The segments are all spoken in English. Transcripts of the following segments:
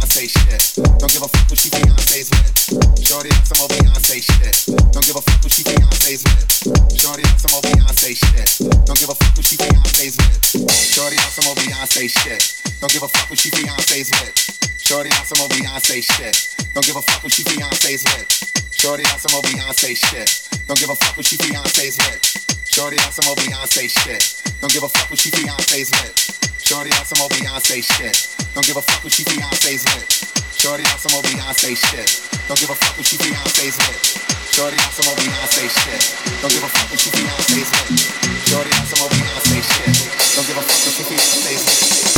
Beyonce shit. Don't give a fuck who she Beyonce's with. Shorty on some old Beyonce shit. Don't give a fuck who she Beyonce's with. Shorty on some old Beyonce shit. Don't give a fuck who she Beyonce's with. Shorty on some old Beyonce shit. Don't give a fuck who she Beyonce's with. Shorty on some old Beyonce shit. Don't give a fuck who she Beyonce's with. Shorty on some old Beyonce shit. Don't give a fuck who she Beyonce's with. Shorty on some old Beyonce shit. Don't give a fuck who she Beyonce's with. Shorty on some old Beyonce shit. Don't give a fuck what she Beyonce's with. Shorty on some old Beyonce shit. Don't give a fuck what she Beyonce's with. Shorty on some old Beyonce shit. Don't give a fuck what she Beyonce's with. Shorty on some old Beyonce shit. Don't give a fuck what she Beyonce's with.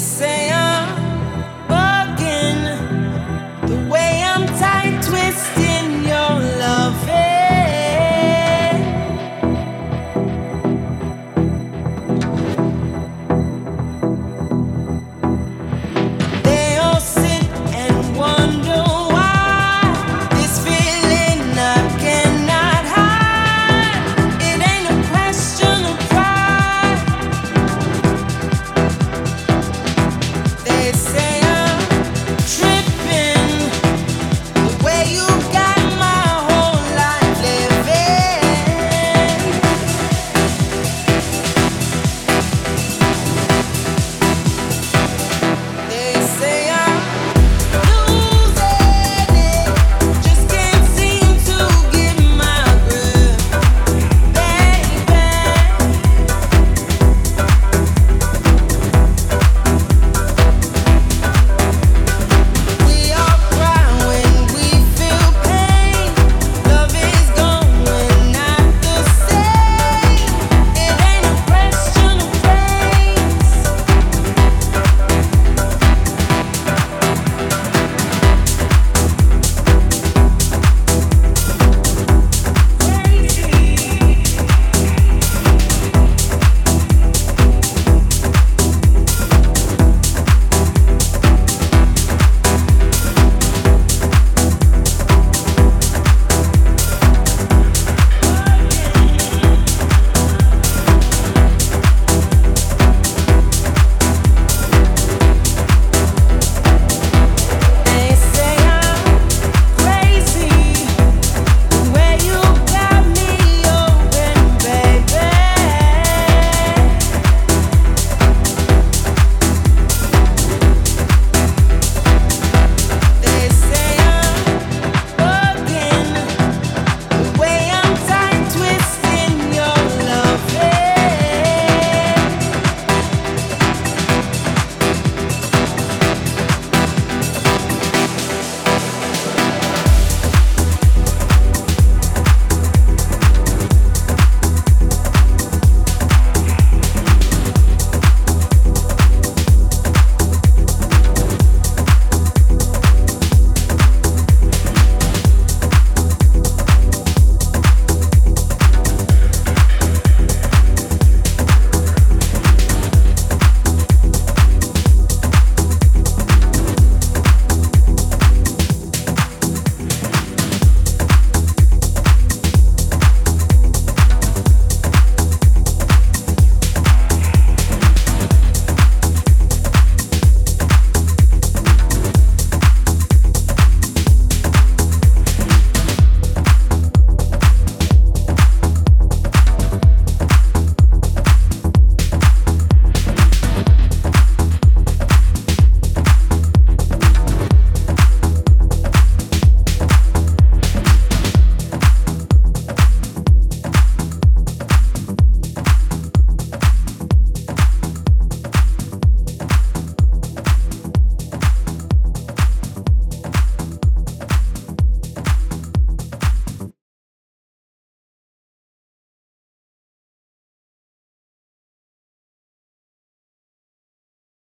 Say